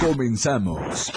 Comenzamos.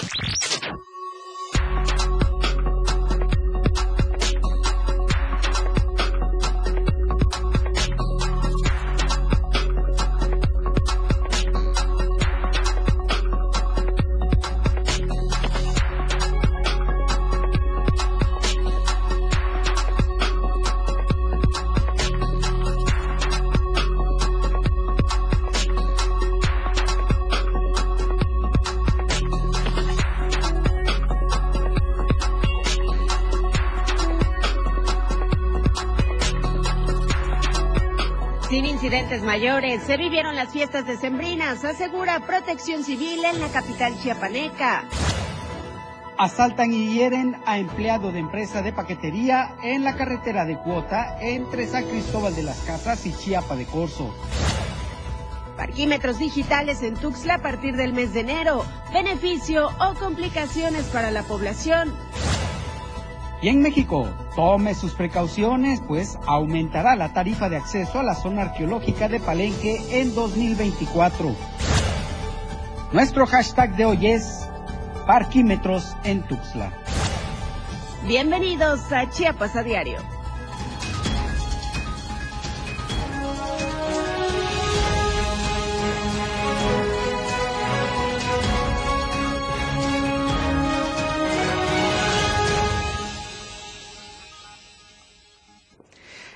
Mayores. Se vivieron las fiestas decembrinas, asegura Protección Civil en la capital chiapaneca. Asaltan y hieren a empleado de empresa de paquetería en la carretera de cuota entre San Cristóbal de las Casas y Chiapa de Corzo. Parquímetros digitales en Tuxtla a partir del mes de enero. Beneficio o complicaciones para la población. Y en México, tome sus precauciones, pues aumentará la tarifa de acceso a la zona arqueológica de Palenque en 2024. Nuestro hashtag de hoy es Parquímetros en Tuxtla. Bienvenidos a Chiapas a Diario.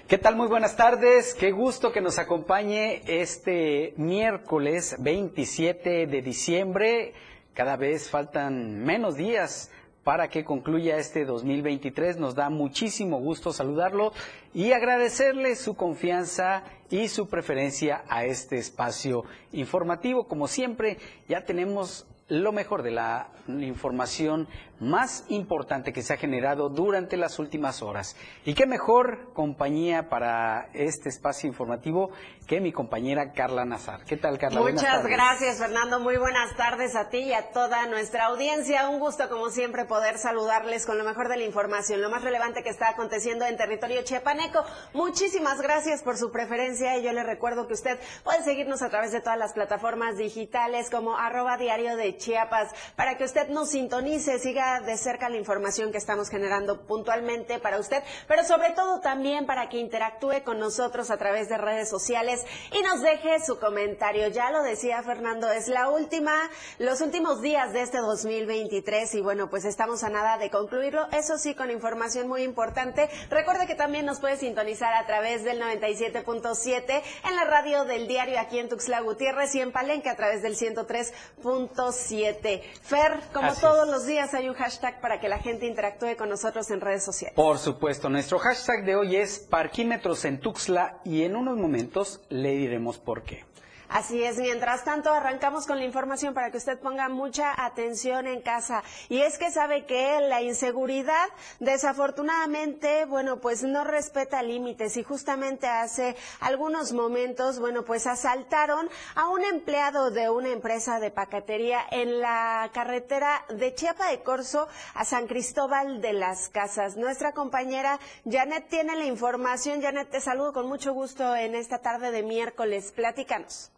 ¿Qué tal? Muy buenas tardes. Qué gusto que nos acompañe este miércoles 27 de diciembre. Cada vez faltan menos días para que concluya este 2023. Nos da muchísimo gusto saludarlo y agradecerle su confianza y su preferencia a este espacio informativo. Como siempre, ya tenemos lo mejor de la información más importante que se ha generado durante las últimas horas. Y qué mejor compañía para este espacio informativo que mi compañera Carla Nazar. ¿Qué tal, Carla? Muchas gracias, Fernando. Muy buenas tardes a ti y a toda nuestra audiencia. Un gusto, como siempre, poder saludarles con lo mejor de la información, lo más relevante que está aconteciendo en territorio chiapaneco. Muchísimas gracias por su preferencia y yo le recuerdo que usted puede seguirnos a través de todas las plataformas digitales como arroba diario de Chiapas para que usted nos sintonice, siga de cerca la información que estamos generando puntualmente para usted, pero sobre todo también para que interactúe con nosotros a través de redes sociales y nos deje su comentario. Ya lo decía Fernando, es la última, los últimos días de este 2023 y bueno, pues estamos a nada de concluirlo. Eso sí, con información muy importante. Recuerde que también nos puede sintonizar a través del 97.7 en la radio del diario aquí en Tuxtla Gutiérrez y en Palenque a través del 103.7. Fer, como todos los días hay un hashtag para que la gente interactúe con nosotros en redes sociales. Por supuesto, nuestro hashtag de hoy es parquímetros en Tuxtla y en unos momentos le diremos por qué. Así es, mientras tanto arrancamos con la información para que usted ponga mucha atención en casa. Y es que sabe que la inseguridad desafortunadamente, bueno, pues no respeta límites y justamente hace algunos momentos, bueno, pues asaltaron a un empleado de una empresa de paquetería en la carretera de Chiapa de Corzo a San Cristóbal de las Casas. Nuestra compañera Janet tiene la información. Janet, te saludo con mucho gusto en esta tarde de miércoles. Platícanos.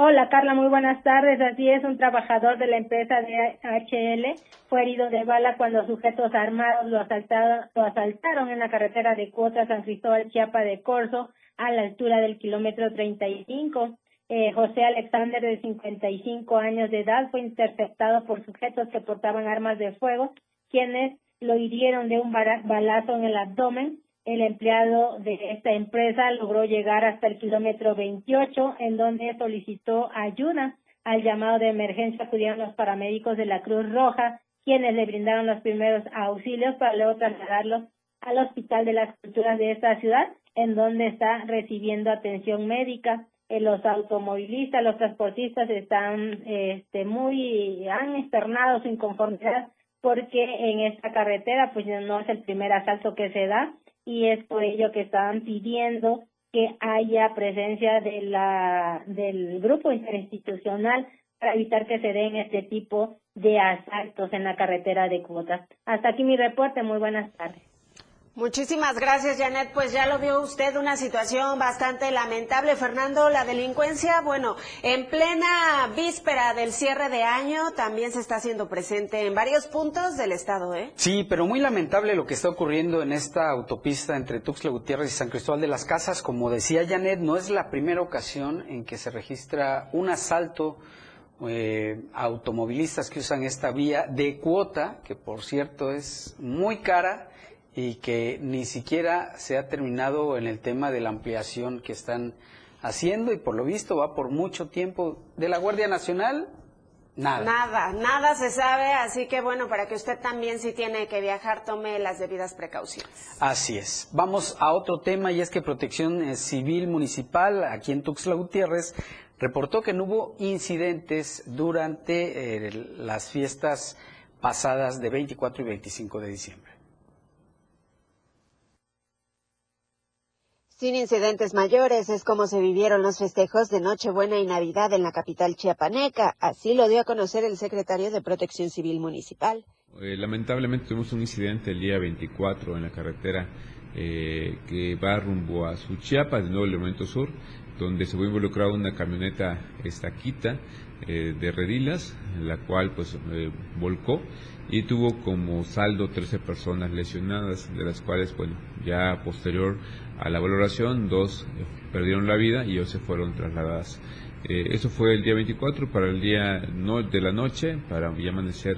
Hola Carla, muy buenas tardes. Así es, un trabajador de la empresa de HL fue herido de bala cuando sujetos armados lo asaltaron, lo asaltaron en la carretera de Cuota San Cristóbal Chiapa de Corzo a la altura del kilómetro 35. Eh, José Alexander, de 55 años de edad, fue interceptado por sujetos que portaban armas de fuego, quienes lo hirieron de un balazo en el abdomen el empleado de esta empresa logró llegar hasta el kilómetro 28, en donde solicitó ayuda. Al llamado de emergencia acudieron los paramédicos de la Cruz Roja, quienes le brindaron los primeros auxilios para luego trasladarlo al Hospital de las Culturas de esta ciudad, en donde está recibiendo atención médica. Eh, los automovilistas, los transportistas están este, muy, han externado su inconformidad porque en esta carretera pues no es el primer asalto que se da y es por ello que estaban pidiendo que haya presencia de la del grupo interinstitucional para evitar que se den este tipo de asaltos en la carretera de cuotas. Hasta aquí mi reporte, muy buenas tardes. Muchísimas gracias, Janet. Pues ya lo vio usted, una situación bastante lamentable. Fernando, la delincuencia, bueno, en plena víspera del cierre de año también se está haciendo presente en varios puntos del estado, ¿eh? Sí, pero muy lamentable lo que está ocurriendo en esta autopista entre Tuxtla Gutiérrez y San Cristóbal de las Casas. Como decía Janet, no es la primera ocasión en que se registra un asalto eh, automovilistas que usan esta vía de cuota, que por cierto es muy cara y que ni siquiera se ha terminado en el tema de la ampliación que están haciendo y por lo visto va por mucho tiempo de la Guardia Nacional. Nada. Nada, nada se sabe, así que bueno, para que usted también si tiene que viajar tome las debidas precauciones. Así es. Vamos a otro tema y es que Protección eh, Civil Municipal aquí en Tuxtla Gutiérrez reportó que no hubo incidentes durante eh, las fiestas pasadas de 24 y 25 de diciembre. Sin incidentes mayores es como se vivieron los festejos de Nochebuena y Navidad en la capital chiapaneca. Así lo dio a conocer el secretario de Protección Civil Municipal. Eh, lamentablemente tuvimos un incidente el día 24 en la carretera eh, que va rumbo a Suchiapa, de nuevo elemento sur, donde se fue involucrada una camioneta estaquita eh, de Redilas, la cual pues volcó y tuvo como saldo 13 personas lesionadas, de las cuales, bueno, ya posterior a la valoración, dos eh, perdieron la vida y ellos se fueron trasladadas. Eh, eso fue el día 24, para el día no, de la noche, para ya amanecer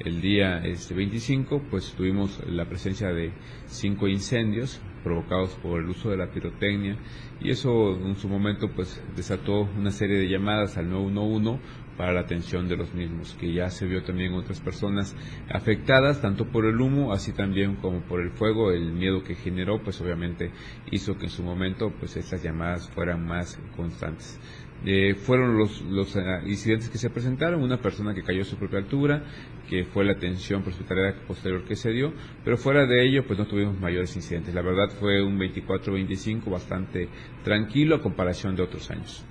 el día este, 25, pues tuvimos la presencia de cinco incendios provocados por el uso de la pirotecnia y eso en su momento pues desató una serie de llamadas al 911 para la atención de los mismos, que ya se vio también otras personas afectadas, tanto por el humo, así también como por el fuego, el miedo que generó, pues obviamente hizo que en su momento pues estas llamadas fueran más constantes. Eh, fueron los, los eh, incidentes que se presentaron, una persona que cayó a su propia altura, que fue la atención hospitalaria posterior que se dio, pero fuera de ello pues no tuvimos mayores incidentes. La verdad fue un 24-25 bastante tranquilo a comparación de otros años.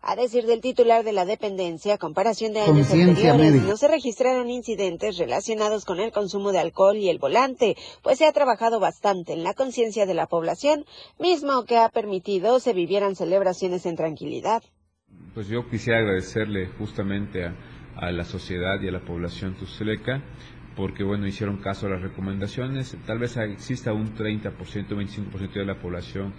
A decir del titular de la dependencia, a comparación de años anteriores, no se registraron incidentes relacionados con el consumo de alcohol y el volante, pues se ha trabajado bastante en la conciencia de la población, mismo que ha permitido se vivieran celebraciones en tranquilidad. Pues yo quisiera agradecerle justamente a, la sociedad y a la población tuzleca porque bueno, hicieron caso a las recomendaciones. Tal vez exista un 30%, 25% de la población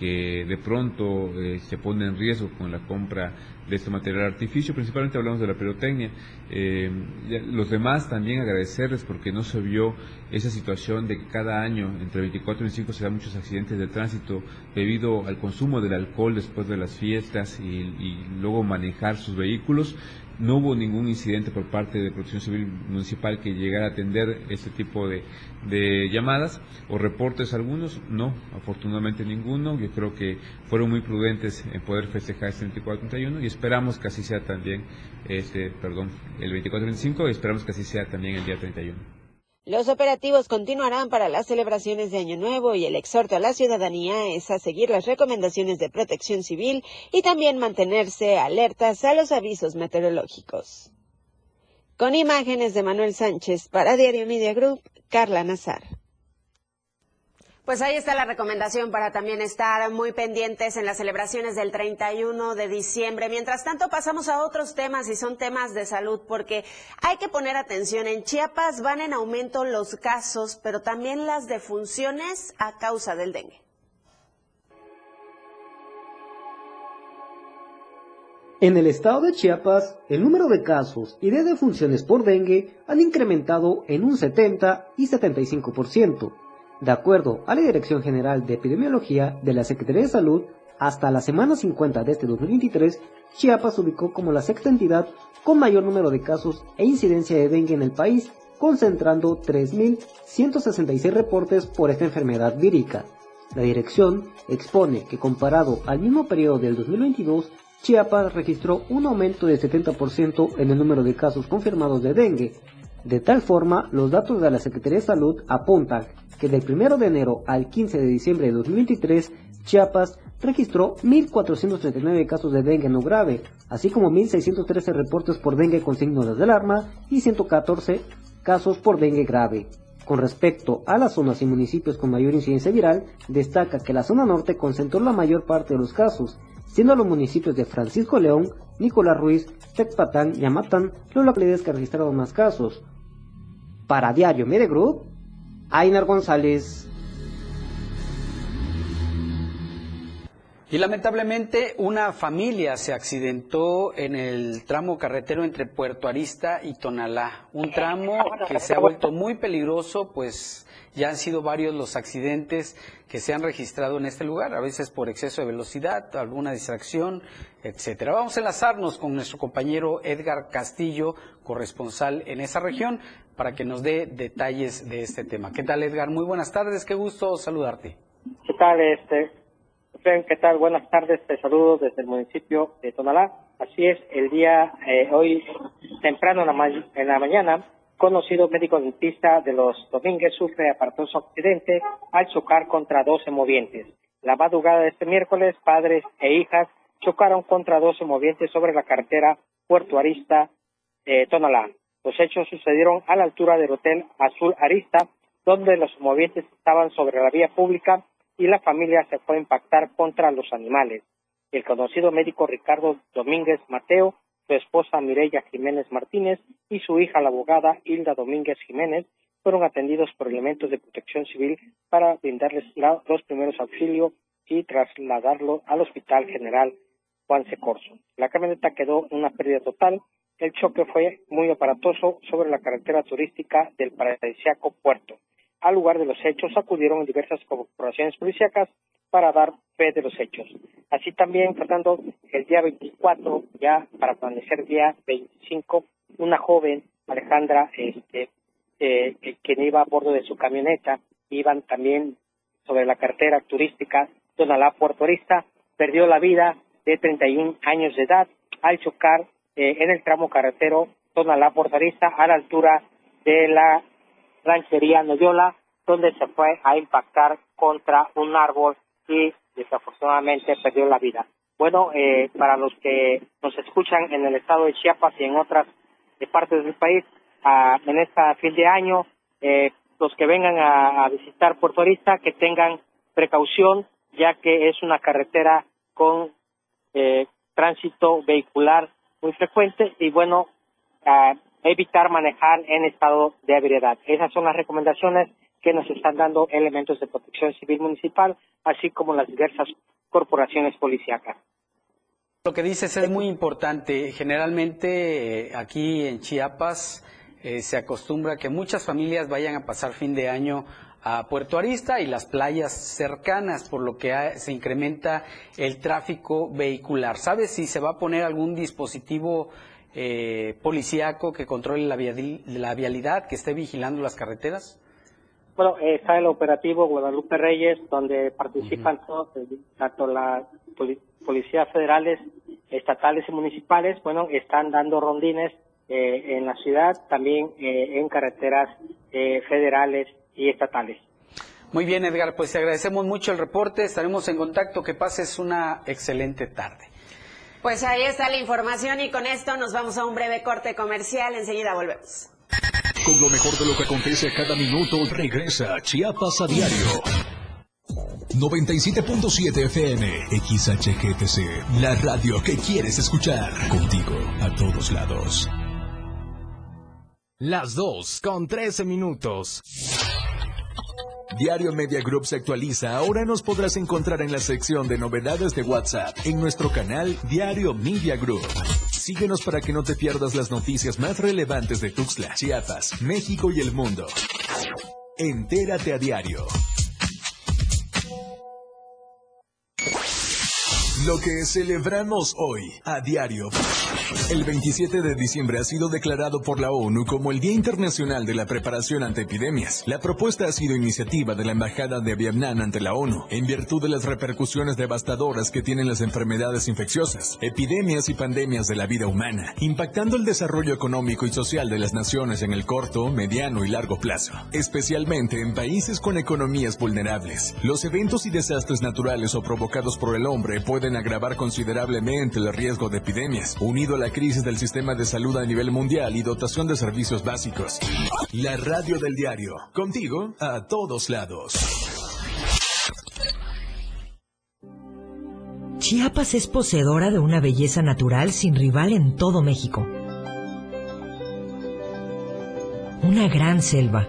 que de pronto eh, se pone en riesgo con la compra de este material artificio, principalmente hablamos de la pirotecnia. Eh, los demás también agradecerles porque no se vio esa situación de que cada año, entre 24 y 25, se dan muchos accidentes de tránsito debido al consumo del alcohol después de las fiestas y, y luego manejar sus vehículos. No hubo ningún incidente por parte de Protección Civil Municipal que llegara a atender este tipo de, llamadas o reportes algunos. No, afortunadamente ninguno. Yo creo que fueron muy prudentes en poder festejar este 24-31 y esperamos que así sea también, este, perdón, el 24-25 y esperamos que así sea también el día 31. Los operativos continuarán para las celebraciones de Año Nuevo y el exhorto a la ciudadanía es a seguir las recomendaciones de protección civil y también mantenerse alertas a los avisos meteorológicos. Con imágenes de Manuel Sánchez para Diario Media Group, Carla Nazar. Pues ahí está la recomendación para también estar muy pendientes en las celebraciones del 31 de diciembre. Mientras tanto, pasamos a otros temas y son temas de salud porque hay que poner atención. En Chiapas van en aumento los casos, pero también las defunciones a causa del dengue. En el estado de Chiapas, el número de casos y de defunciones por dengue han incrementado en un 70 y 75%. De acuerdo a la Dirección General de Epidemiología de la Secretaría de Salud, hasta la semana 50 de este 2023, Chiapas se ubicó como la sexta entidad con mayor número de casos e incidencia de dengue en el país, concentrando 3.166 reportes por esta enfermedad vírica. La dirección expone que comparado al mismo periodo del 2022, Chiapas registró un aumento de 70% en el número de casos confirmados de dengue. De tal forma, los datos de la Secretaría de Salud apuntan que del 1 de enero al 15 de diciembre de 2023, Chiapas registró 1.439 casos de dengue no grave, así como 1.613 reportes por dengue con signos de alarma y 114 casos por dengue grave. Con respecto a las zonas y municipios con mayor incidencia viral, destaca que la zona norte concentró la mayor parte de los casos, siendo los municipios de Francisco León, Nicolás Ruiz, Tecpatán y Amatán los localidades que registraron más casos. Para Diario Media Group, Ainar González. Y lamentablemente una familia se accidentó en el tramo carretero entre Puerto Arista y Tonalá, un tramo que se ha vuelto muy peligroso, pues ya han sido varios los accidentes que se han registrado en este lugar, a veces por exceso de velocidad, alguna distracción, etcétera. Vamos a enlazarnos con nuestro compañero Edgar Castillo, corresponsal en esa región, para que nos dé detalles de este tema. ¿Qué tal, Edgar? Muy buenas tardes, qué gusto saludarte. ¿Qué tal, este? ¿Qué tal? Buenas tardes, te saludo desde el municipio de Tonalá. Así es, el día eh, hoy temprano en la, en la mañana, conocido médico dentista de los Domínguez sufre aparatoso accidente al chocar contra 12 movientes. La madrugada de este miércoles, padres e hijas chocaron contra 12 movientes sobre la carretera Puerto Arista eh, Tonalá. Los hechos sucedieron a la altura del Hotel Azul Arista, donde los movientes estaban sobre la vía pública y la familia se fue a impactar contra los animales. El conocido médico Ricardo Domínguez Mateo, su esposa Mireya Jiménez Martínez y su hija la abogada Hilda Domínguez Jiménez fueron atendidos por elementos de protección civil para brindarles los primeros auxilios y trasladarlo al Hospital General Juan C. Corso. La camioneta quedó en una pérdida total. El choque fue muy aparatoso sobre la carretera turística del paradisíaco puerto. Al lugar de los hechos acudieron diversas corporaciones policíacas para dar fe de los hechos. Así también, Fernando, el día 24, ya para amanecer día 25, una joven, Alejandra, este, eh, quien iba a bordo de su camioneta, iban también sobre la carretera turística Tonalá Puerto Arista, perdió la vida de 31 años de edad al chocar eh, en el tramo carretero Tonalá Puerto Arista a la altura de la ranchería Noyola, donde se fue a impactar contra un árbol y desafortunadamente perdió la vida. Bueno, eh, para los que nos escuchan en el estado de Chiapas y en otras partes del país, en este fin de año, eh, los que vengan a, visitar Puerto Arista, que tengan precaución, ya que es una carretera con eh, tránsito vehicular muy frecuente y bueno, evitar manejar en estado de ebriedad. Esas son las recomendaciones que nos están dando elementos de protección civil municipal, así como las diversas corporaciones policíacas. Lo que dices es muy importante. Generalmente eh, aquí en Chiapas eh, se acostumbra que muchas familias vayan a pasar fin de año a Puerto Arista y las playas cercanas, por lo que se incrementa el tráfico vehicular. ¿Sabes si se va a poner algún dispositivo eh, policíaco que controle la, la, vialidad, que esté vigilando las carreteras? Bueno, está el operativo Guadalupe Reyes, donde participan todos, eh, tanto las policías federales, estatales y municipales, bueno, están dando rondines eh, en la ciudad, también eh, en carreteras federales y estatales. Muy bien, Edgar, pues te agradecemos mucho el reporte, estaremos en contacto, que pases una excelente tarde. Pues ahí está la información y con esto nos vamos a un breve corte comercial. Enseguida volvemos. Con lo mejor de lo que acontece cada minuto, regresa Chiapas a diario. 97.7 FM, XHGTC, la radio que quieres escuchar. Contigo, a todos lados. Las 2 con 13 minutos. Diario Media Group se actualiza. Ahora nos podrás encontrar en la sección de novedades de WhatsApp en nuestro canal Diario Media Group. Síguenos para que no te pierdas las noticias más relevantes de Tuxtla, Chiapas, México y el mundo. Entérate a diario. Lo que celebramos hoy a diario. El 27 de diciembre ha sido declarado por la ONU como el Día Internacional de la Preparación ante Epidemias. La propuesta ha sido iniciativa de la Embajada de Vietnam ante la ONU, en virtud de las repercusiones devastadoras que tienen las enfermedades infecciosas, epidemias y pandemias de la vida humana, impactando el desarrollo económico y social de las naciones en el corto, mediano y largo plazo, especialmente en países con economías vulnerables. Los eventos y desastres naturales o provocados por el hombre pueden pueden agravar considerablemente el riesgo de epidemias, unido a la crisis del sistema de salud a nivel mundial y dotación de servicios básicos. La radio del diario, contigo a todos lados. Chiapas es poseedora de una belleza natural sin rival en todo México. Una gran selva,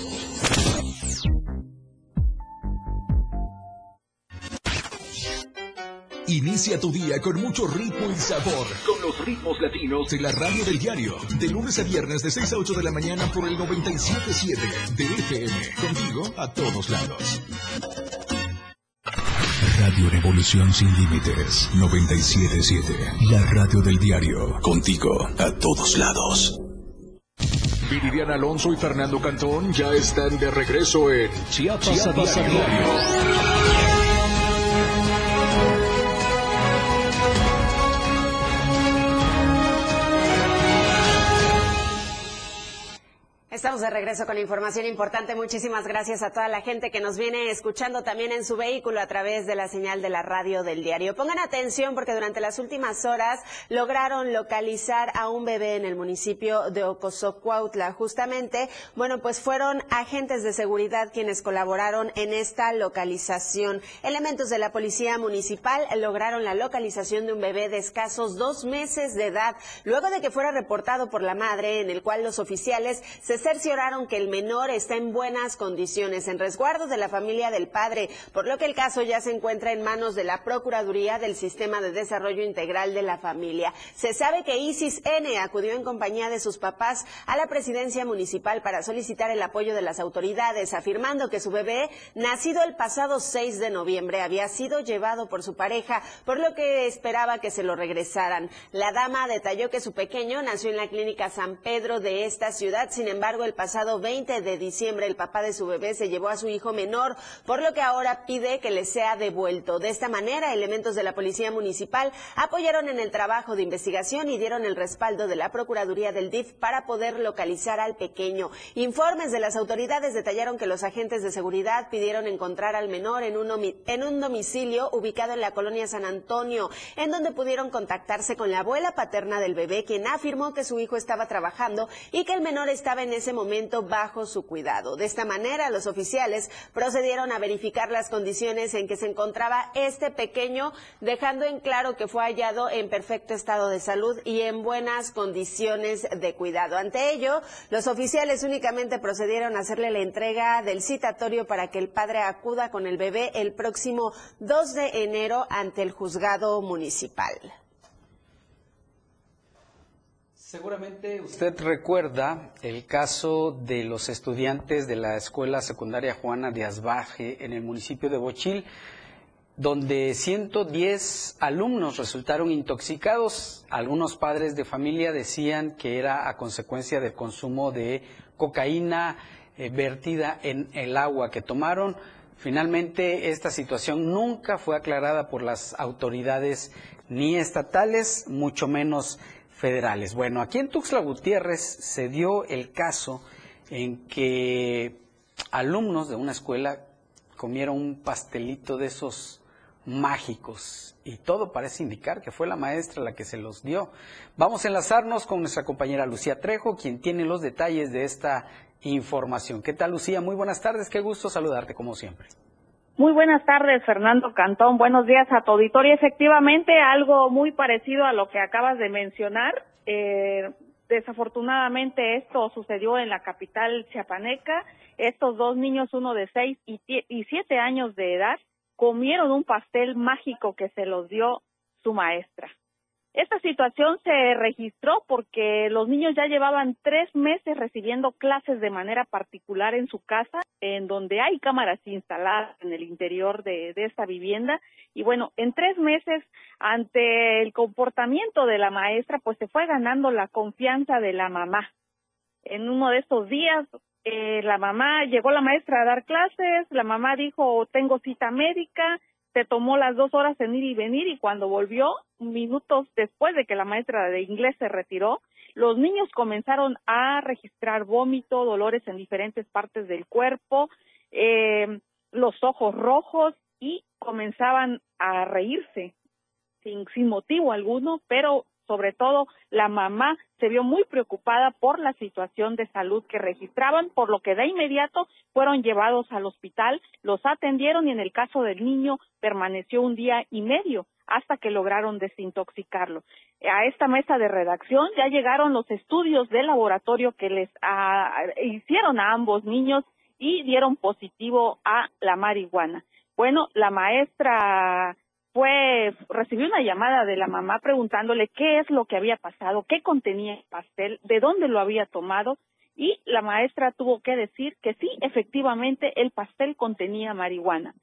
Inicia tu día con mucho ritmo y sabor. Con los ritmos latinos de la radio del diario. De lunes a viernes de 6 a 8 de la mañana por el 97.7 de FM. Contigo a todos lados. Radio Revolución Sin Límites 977. La radio del diario. Contigo a todos lados. Viridiana Alonso y Fernando Cantón ya están de regreso en Chiapas, Chiapas a diario. Estamos de regreso con información importante. Muchísimas gracias a toda la gente que nos viene escuchando también en su vehículo a través de la señal de la radio del diario. Pongan atención porque durante las últimas horas lograron localizar a un bebé en el municipio de Ocosocuautla. Justamente, bueno, pues fueron agentes de seguridad quienes colaboraron en esta localización. Elementos de la policía municipal lograron la localización de un bebé de escasos dos meses de edad, luego de que fuera reportado por la madre, en el cual los oficiales se cercioraron que el menor está en buenas condiciones, en resguardo de la familia del padre, por lo que el caso ya se encuentra en manos de la Procuraduría del Sistema de Desarrollo Integral de la Familia. Se sabe que Isis N acudió en compañía de sus papás a la presidencia municipal para solicitar el apoyo de las autoridades, afirmando que su bebé, nacido el pasado 6 de noviembre, había sido llevado por su pareja, por lo que esperaba que se lo regresaran. La dama detalló que su pequeño nació en la clínica San Pedro de esta ciudad, sin embargo, el pasado 20 de diciembre el papá de su bebé se llevó a su hijo menor, por lo que ahora pide que le sea devuelto. De esta manera, elementos de la Policía Municipal apoyaron en el trabajo de investigación y dieron el respaldo de la Procuraduría del DIF para poder localizar al pequeño. Informes de las autoridades detallaron que los agentes de seguridad pidieron encontrar al menor en un, en un domicilio ubicado en la colonia San Antonio, en donde pudieron contactarse con la abuela paterna del bebé, quien afirmó que su hijo estaba trabajando y que el menor estaba en ese momento bajo su cuidado. De esta manera, los oficiales procedieron a verificar las condiciones en que se encontraba este pequeño, dejando en claro que fue hallado en perfecto estado de salud y en buenas condiciones de cuidado. Ante ello, los oficiales únicamente procedieron a hacerle la entrega del citatorio para que el padre acuda con el bebé el próximo 2 de enero ante el juzgado municipal. Seguramente usted recuerda el caso de los estudiantes de la Escuela Secundaria Juana de Asbaje en el municipio de Bochil, donde 110 alumnos resultaron intoxicados. Algunos padres de familia decían que era a consecuencia del consumo de cocaína eh, vertida en el agua que tomaron. Finalmente, esta situación nunca fue aclarada por las autoridades ni estatales, mucho menos federales. Bueno, aquí en Tuxtla Gutiérrez se dio el caso en que alumnos de una escuela comieron un pastelito de esos mágicos y todo parece indicar que fue la maestra la que se los dio. Vamos a enlazarnos con nuestra compañera Lucía Trejo, quien tiene los detalles de esta información. ¿Qué tal Lucía? Muy buenas tardes, qué gusto saludarte como siempre. Muy buenas tardes, Fernando Cantón. Buenos días a tu auditorio. Efectivamente, algo muy parecido a lo que acabas de mencionar. Eh, desafortunadamente esto sucedió en la capital chiapaneca. Estos dos niños, uno de seis y, y siete años de edad, comieron un pastel mágico que se los dio su maestra. Esta situación se registró porque los niños ya llevaban tres meses recibiendo clases de manera particular en su casa, en donde hay cámaras instaladas en el interior de, esta vivienda. Y bueno, en tres meses, ante el comportamiento de la maestra, pues se fue ganando la confianza de la mamá. En uno de estos días, eh, la mamá, llegó la maestra a dar clases, la mamá dijo, tengo cita médica, se tomó las dos horas en ir y venir y cuando volvió, minutos después de que la maestra de inglés se retiró, los niños comenzaron a registrar vómito, dolores en diferentes partes del cuerpo, eh, los ojos rojos y comenzaban a reírse sin, sin motivo alguno, pero sobre todo la mamá se vio muy preocupada por la situación de salud que registraban, por lo que de inmediato fueron llevados al hospital, los atendieron y en el caso del niño permaneció un día y medio hasta que lograron desintoxicarlo. A esta mesa de redacción ya llegaron los estudios de laboratorio que les ah, hicieron a ambos niños y dieron positivo a la marihuana. Bueno, la maestra fue recibió una llamada de la mamá preguntándole qué es lo que había pasado, qué contenía el pastel, de dónde lo había tomado y la maestra tuvo que decir que sí, efectivamente el pastel contenía marihuana.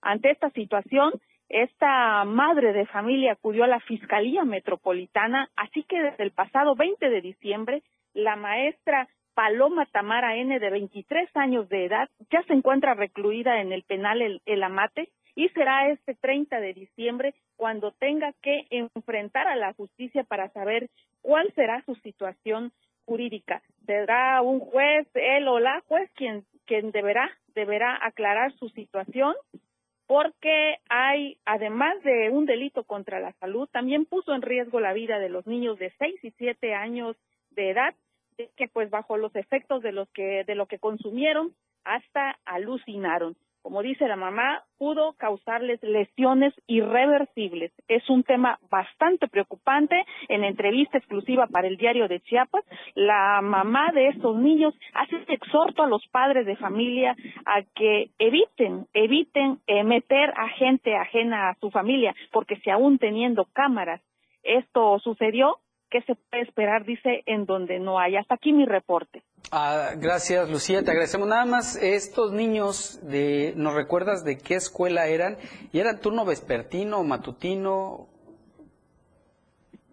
Ante esta situación, esta madre de familia acudió a la Fiscalía Metropolitana, así que desde el pasado 20 de diciembre, la maestra Paloma Tamara N, de 23 años de edad, ya se encuentra recluida en el penal El, el Amate y será este 30 de diciembre cuando tenga que enfrentar a la justicia para saber cuál será su situación jurídica. Será un juez, él o la juez, quien, quien deberá, deberá aclarar su situación porque hay, además de un delito contra la salud, también puso en riesgo la vida de los niños de 6 y 7 años de edad, que pues bajo los efectos de los que de lo que consumieron hasta alucinaron como dice la mamá, pudo causarles lesiones irreversibles. Es un tema bastante preocupante. En entrevista exclusiva para el diario de Chiapas, la mamá de estos niños hace este exhorto a los padres de familia a que eviten, eviten eh, meter a gente ajena a su familia, porque si aún teniendo cámaras esto sucedió, ¿qué se puede esperar? Dice, en donde no hay. Hasta aquí mi reporte. Ah, gracias, Lucía. Te agradecemos. Nada más, estos niños, de, ¿nos recuerdas de qué escuela eran? ¿Y eran turno vespertino, matutino?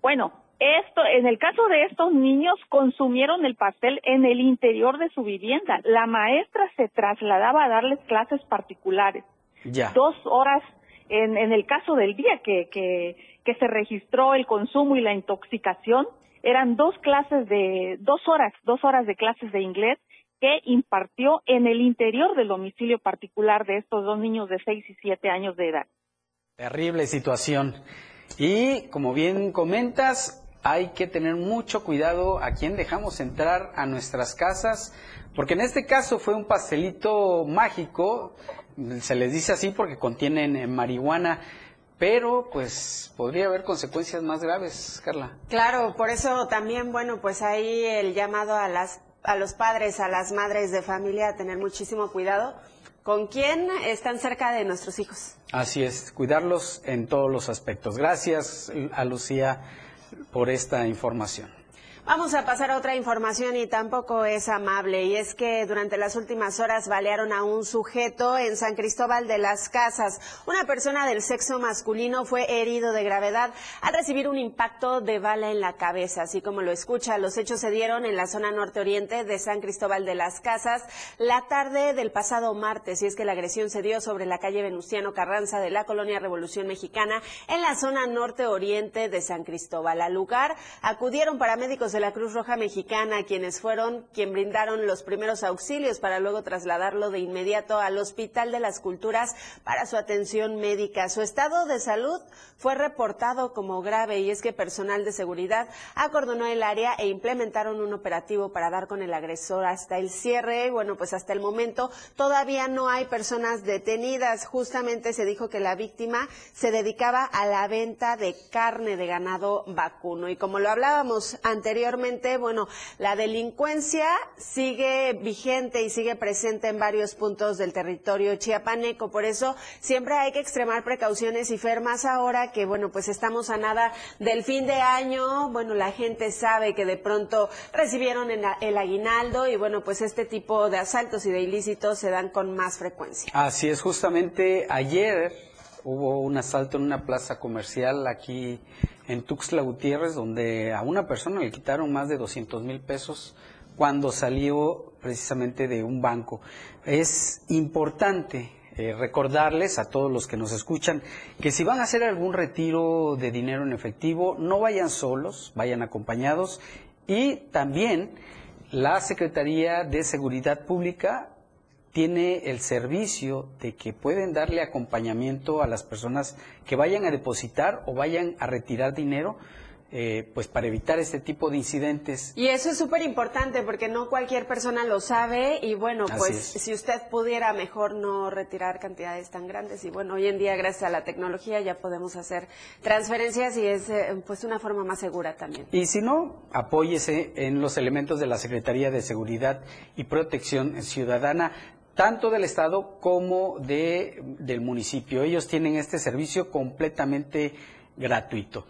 Bueno, esto, en el caso de estos niños, consumieron el pastel en el interior de su vivienda. La maestra se trasladaba a darles clases particulares. Ya. Dos horas en, en el caso del día que, que, se registró el consumo y la intoxicación, eran dos clases de, dos horas, dos horas de clases de inglés que impartió en el interior del domicilio particular de estos dos niños de seis y siete años de edad. Terrible situación. Y como bien comentas, hay que tener mucho cuidado a quién dejamos entrar a nuestras casas, porque en este caso fue un pastelito mágico, se les dice así porque contienen marihuana pero pues podría haber consecuencias más graves, Carla. Claro, por eso también, bueno, pues ahí el llamado a las a los padres, a las madres de familia a tener muchísimo cuidado con quién están cerca de nuestros hijos. Así es, cuidarlos en todos los aspectos. Gracias a Lucía por esta información. Vamos a pasar a otra información y tampoco es amable y es que durante las últimas horas balearon a un sujeto en San Cristóbal de las Casas. Una persona del sexo masculino fue herido de gravedad al recibir un impacto de bala en la cabeza. Así como lo escucha, los hechos se dieron en la zona norte oriente de San Cristóbal de las Casas la tarde del pasado martes y es que la agresión se dio sobre la calle Venustiano Carranza de la colonia Revolución Mexicana en la zona norte oriente de San Cristóbal. Al lugar acudieron paramédicos de la Cruz Roja Mexicana, quienes fueron quien brindaron los primeros auxilios para luego trasladarlo de inmediato al Hospital de las Culturas para su atención médica. Su estado de salud fue reportado como grave y es que personal de seguridad acordonó el área e implementaron un operativo para dar con el agresor hasta el cierre. Bueno, pues hasta el momento todavía no hay personas detenidas. Justamente se dijo que la víctima se dedicaba a la venta de carne de ganado vacuno. Y como lo hablábamos anteriormente, bueno, la delincuencia sigue vigente y sigue presente en varios puntos del territorio chiapaneco. Por eso siempre hay que extremar precauciones y fer más ahora que, bueno, pues estamos a nada del fin de año. Bueno, la gente sabe que de pronto recibieron el aguinaldo y, bueno, pues este tipo de asaltos y de ilícitos se dan con más frecuencia. Así es, justamente ayer hubo un asalto en una plaza comercial aquí en Tuxtla Gutiérrez, donde a una persona le quitaron más de 200 mil pesos cuando salió precisamente de un banco. Es importante eh, recordarles a todos los que nos escuchan que si van a hacer algún retiro de dinero en efectivo, no vayan solos, vayan acompañados. Y también la Secretaría de Seguridad Pública tiene el servicio de que pueden darle acompañamiento a las personas que vayan a depositar o vayan a retirar dinero eh, pues para evitar este tipo de incidentes. Y eso es súper importante porque no cualquier persona lo sabe y bueno, pues si usted pudiera mejor no retirar cantidades tan grandes y bueno, hoy en día gracias a la tecnología ya podemos hacer transferencias y es eh, pues una forma más segura también. Y si no, apóyese en los elementos de la Secretaría de Seguridad y Protección Ciudadana tanto del Estado como de, del municipio. Ellos tienen este servicio completamente gratuito.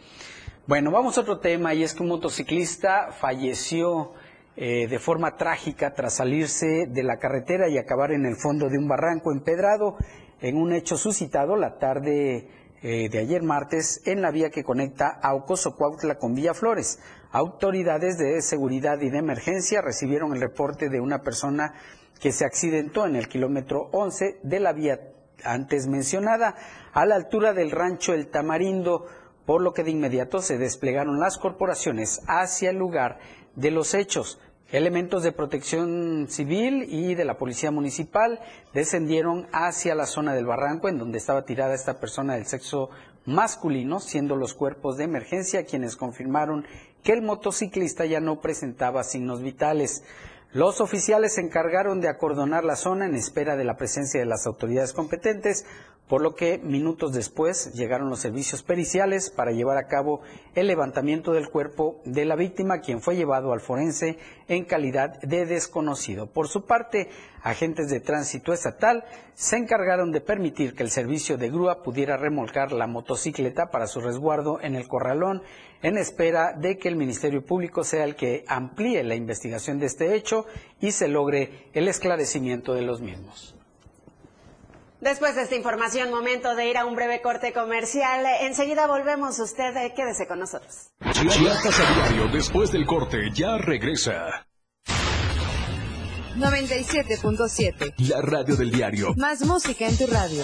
Bueno, vamos a otro tema y es que un motociclista falleció eh, de forma trágica tras salirse de la carretera y acabar en el fondo de un barranco empedrado en un hecho suscitado la tarde eh, de ayer martes en la vía que conecta a Ocoso Cuautla con Villaflores. Autoridades de seguridad y de emergencia recibieron el reporte de una persona que se accidentó en el kilómetro 11 de la vía antes mencionada a la altura del rancho El Tamarindo por lo que de inmediato se desplegaron las corporaciones hacia el lugar de los hechos. Elementos de protección civil y de la policía municipal descendieron hacia la zona del barranco en donde estaba tirada esta persona del sexo masculino, siendo los cuerpos de emergencia quienes confirmaron que el motociclista ya no presentaba signos vitales. Los oficiales se encargaron de acordonar la zona en espera de la presencia de las autoridades competentes, por lo que minutos después llegaron los servicios periciales para llevar a cabo el levantamiento del cuerpo de la víctima, quien fue llevado al forense en calidad de desconocido. Por su parte, agentes de tránsito estatal se encargaron de permitir que el servicio de grúa pudiera remolcar la motocicleta para su resguardo en el corralón, en espera de que el Ministerio Público sea el que amplíe la investigación de este hecho y se logre el esclarecimiento de los mismos. Después de esta información, momento de ir a un breve corte comercial. Enseguida volvemos. Usted eh, quédese con nosotros. Chiapas a diario, después del corte, ya regresa. 97.7. La radio del diario. Más música en tu radio.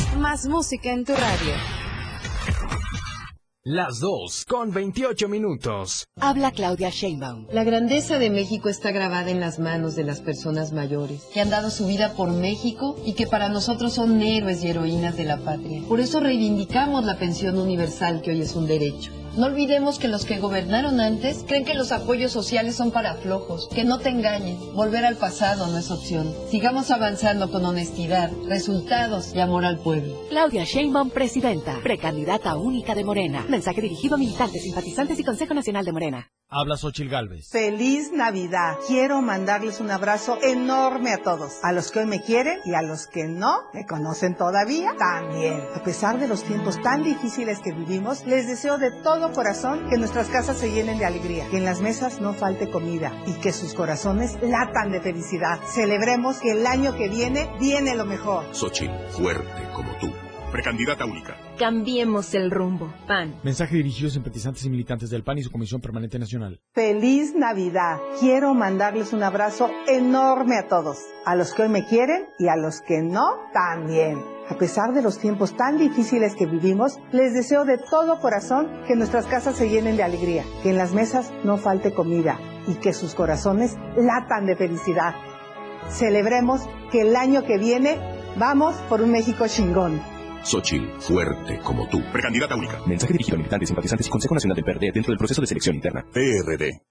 Más música en tu radio. Las dos con 28 minutos. Habla Claudia Sheinbaum. La grandeza de México está grabada en las manos de las personas mayores que han dado su vida por México y que para nosotros son héroes y heroínas de la patria. Por eso reivindicamos la pensión universal que hoy es un derecho. No olvidemos que los que gobernaron antes creen que los apoyos sociales son para flojos, que no te engañen, volver al pasado no es opción. Sigamos avanzando con honestidad, resultados y amor al pueblo. Claudia Sheinbaum, presidenta, precandidata única de Morena. Mensaje dirigido a militantes, simpatizantes y Consejo Nacional de Morena. Habla Xochil Gálvez. Feliz Navidad. Quiero mandarles un abrazo enorme a todos. A los que hoy me quieren y a los que no me conocen todavía, también. A pesar de los tiempos tan difíciles que vivimos, les deseo de todo corazón que nuestras casas se llenen de alegría, que en las mesas no falte comida y que sus corazones latan de felicidad. Celebremos que el año que viene viene lo mejor. Xochil, fuerte como tú. Precandidata única. Cambiemos el rumbo. PAN. Mensaje dirigido a simpatizantes y militantes del PAN y su Comisión Permanente Nacional. Feliz Navidad. Quiero mandarles un abrazo enorme a todos. A los que hoy me quieren y a los que no, también. A pesar de los tiempos tan difíciles que vivimos, les deseo de todo corazón que nuestras casas se llenen de alegría, que en las mesas no falte comida y que sus corazones latan de felicidad. Celebremos que el año que viene vamos por un México chingón. Xochil, fuerte como tú. Precandidata única. Mensaje dirigido a militantes, simpatizantes y Consejo Nacional del PRD dentro del proceso de selección interna. PRD.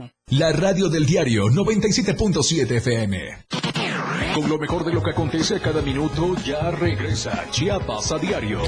La radio del diario 97.7 FM. Con lo mejor de lo que acontece cada minuto, ya regresa Chiapas a diario.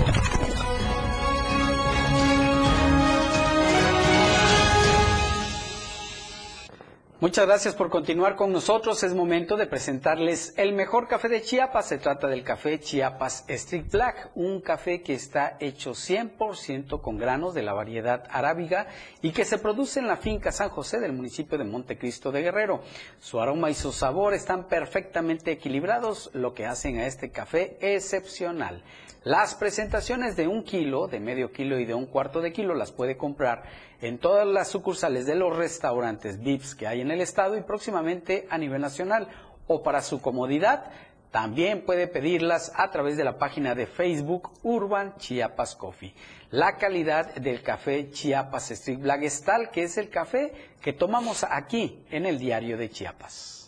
Muchas gracias por continuar con nosotros. Es momento de presentarles el mejor café de Chiapas. Se trata del café Chiapas Street Black, un café que está hecho 100% con granos de la variedad arábiga y que se produce en la finca San José del municipio de Montecristo de Guerrero. Su aroma y su sabor están perfectamente equilibrados, lo que hacen a este café excepcional. Las presentaciones de un kilo, de medio kilo y de un cuarto de kilo las puede comprar en todas las sucursales de los restaurantes VIPs que hay en el estado y próximamente a nivel nacional. O para su comodidad, también puede pedirlas a través de la página de Facebook Urban Chiapas Coffee. La calidad del café Chiapas Street Black tal que es el café que tomamos aquí en el diario de Chiapas.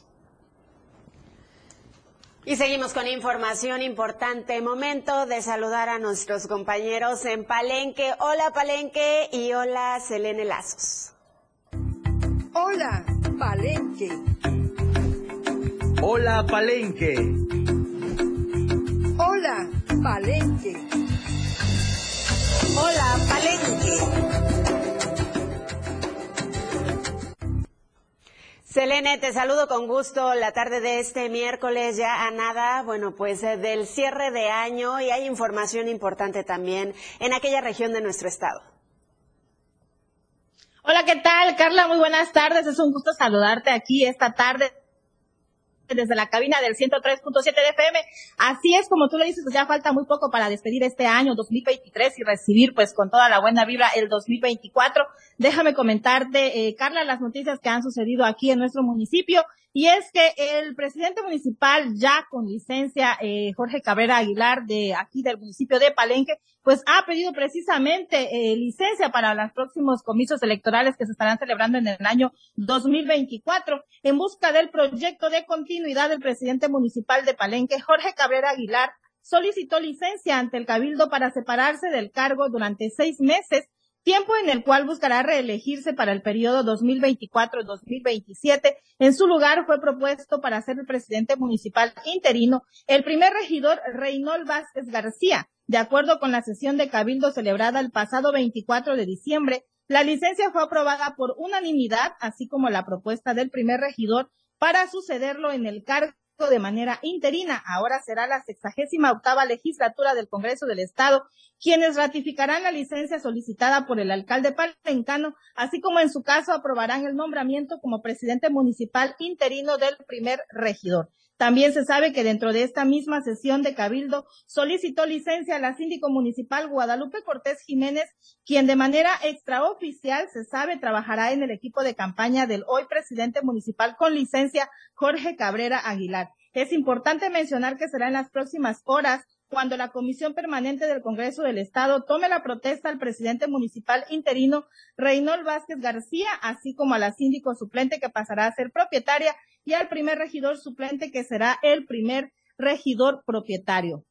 Y seguimos con información importante. Momento de saludar a nuestros compañeros en Palenque. Hola Palenque y hola Selene Lazos. Hola Palenque. Hola Palenque. Hola Palenque. Hola Palenque. Selene, te saludo con gusto la tarde de este miércoles, ya a nada, bueno, pues eh, del cierre de año y hay información importante también en aquella región de nuestro estado. Hola, ¿qué tal, Carla? Muy buenas tardes. Es un gusto saludarte aquí esta tarde desde la cabina del 103.7 de FM. Así es, como tú le dices, pues ya falta muy poco para despedir este año 2023 y recibir pues con toda la buena vibra el 2024. Déjame comentarte, eh, Carla, las noticias que han sucedido aquí en nuestro municipio. Y es que el presidente municipal ya con licencia, eh, Jorge Cabrera Aguilar, de aquí del municipio de Palenque, pues ha pedido precisamente eh, licencia para los próximos comicios electorales que se estarán celebrando en el año 2024 en busca del proyecto de continuidad del presidente municipal de Palenque, Jorge Cabrera Aguilar, solicitó licencia ante el Cabildo para separarse del cargo durante seis meses tiempo en el cual buscará reelegirse para el periodo 2024-2027. En su lugar fue propuesto para ser el presidente municipal interino el primer regidor Reynold Vázquez García. De acuerdo con la sesión de Cabildo celebrada el pasado 24 de diciembre, la licencia fue aprobada por unanimidad, así como la propuesta del primer regidor para sucederlo en el cargo de manera interina. Ahora será la sexagésima octava legislatura del Congreso del Estado quienes ratificarán la licencia solicitada por el alcalde palencano, así como en su caso aprobarán el nombramiento como presidente municipal interino del primer regidor. También se sabe que dentro de esta misma sesión de Cabildo solicitó licencia a la síndico municipal Guadalupe Cortés Jiménez, quien de manera extraoficial se sabe trabajará en el equipo de campaña del hoy presidente municipal con licencia Jorge Cabrera Aguilar. Es importante mencionar que será en las próximas horas cuando la Comisión Permanente del Congreso del Estado tome la protesta al presidente municipal interino Reynold Vázquez García, así como a la síndico suplente que pasará a ser propietaria y al primer regidor suplente que será el primer regidor propietario.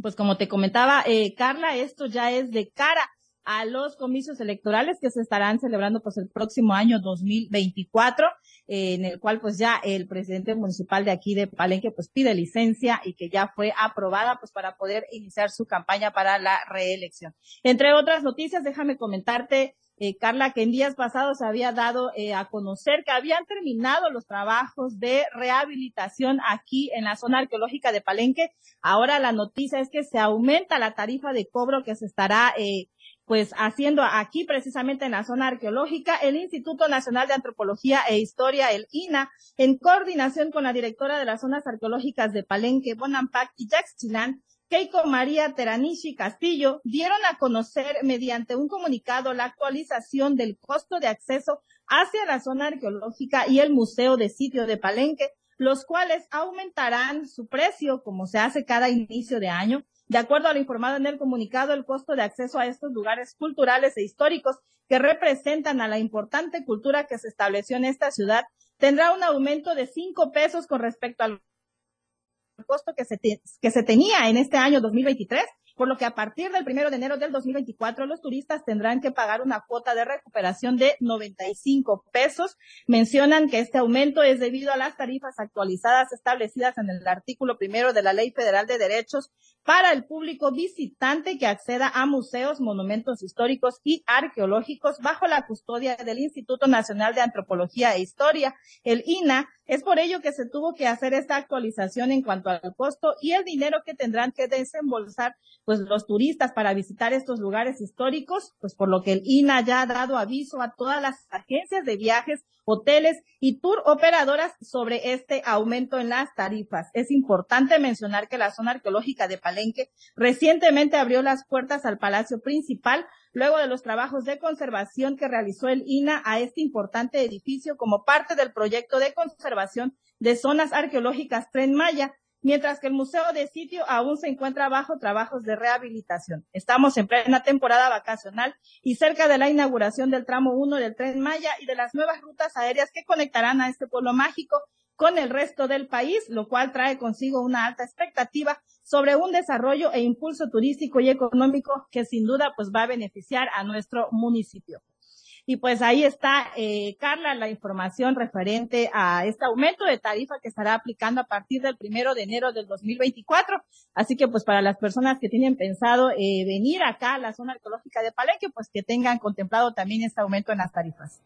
Pues como te comentaba, eh, Carla, esto ya es de cara a los comicios electorales que se estarán celebrando pues el próximo año 2024, eh, en el cual pues ya el presidente municipal de aquí de Palenque pues pide licencia y que ya fue aprobada pues para poder iniciar su campaña para la reelección. Entre otras noticias, déjame comentarte eh, Carla, que en días pasados había dado eh, a conocer que habían terminado los trabajos de rehabilitación aquí en la zona arqueológica de Palenque. Ahora la noticia es que se aumenta la tarifa de cobro que se estará eh, pues haciendo aquí precisamente en la zona arqueológica, el Instituto Nacional de Antropología e Historia, el INA, en coordinación con la directora de las zonas arqueológicas de Palenque, Bonampak y Yaxchilán, Keiko María Teranishi Castillo dieron a conocer mediante un comunicado la actualización del costo de acceso hacia la zona arqueológica y el Museo de Sitio de Palenque, los cuales aumentarán su precio como se hace cada inicio de año. De acuerdo a lo informado en el comunicado, el costo de acceso a estos lugares culturales e históricos que representan a la importante cultura que se estableció en esta ciudad tendrá un aumento de cinco pesos con respecto al costo que se, que se tenía en este año 2023, por lo que a partir del primero de enero del 2024 los turistas tendrán que pagar una cuota de recuperación de 95 pesos. Mencionan que este aumento es debido a las tarifas actualizadas establecidas en el artículo primero de la Ley Federal de Derechos para el público visitante que acceda a museos, monumentos históricos y arqueológicos bajo la custodia del Instituto Nacional de Antropología e Historia, el INA. Es por ello que se tuvo que hacer esta actualización en cuanto al costo y el dinero que tendrán que desembolsar pues los turistas para visitar estos lugares históricos, pues por lo que el INA ya ha dado aviso a todas las agencias de viajes hoteles y tour operadoras sobre este aumento en las tarifas. Es importante mencionar que la zona arqueológica de Palenque recientemente abrió las puertas al Palacio Principal luego de los trabajos de conservación que realizó el INA a este importante edificio como parte del proyecto de conservación de zonas arqueológicas Tren Maya, mientras que el Museo de Sitio aún se encuentra bajo trabajos de rehabilitación. Estamos en plena temporada vacacional y cerca de la inauguración del tramo 1 del tren Maya y de las nuevas rutas aéreas que conectarán a este pueblo mágico con el resto del país, lo cual trae consigo una alta expectativa sobre un desarrollo e impulso turístico y económico que sin duda pues va a beneficiar a nuestro municipio. Y pues ahí está, eh, Carla, la información referente a este aumento de tarifa que estará aplicando a partir del primero de enero del 2024. Así que pues para las personas que tienen pensado eh, venir acá a la zona arqueológica de Palenque, pues que tengan contemplado también este aumento en las tarifas.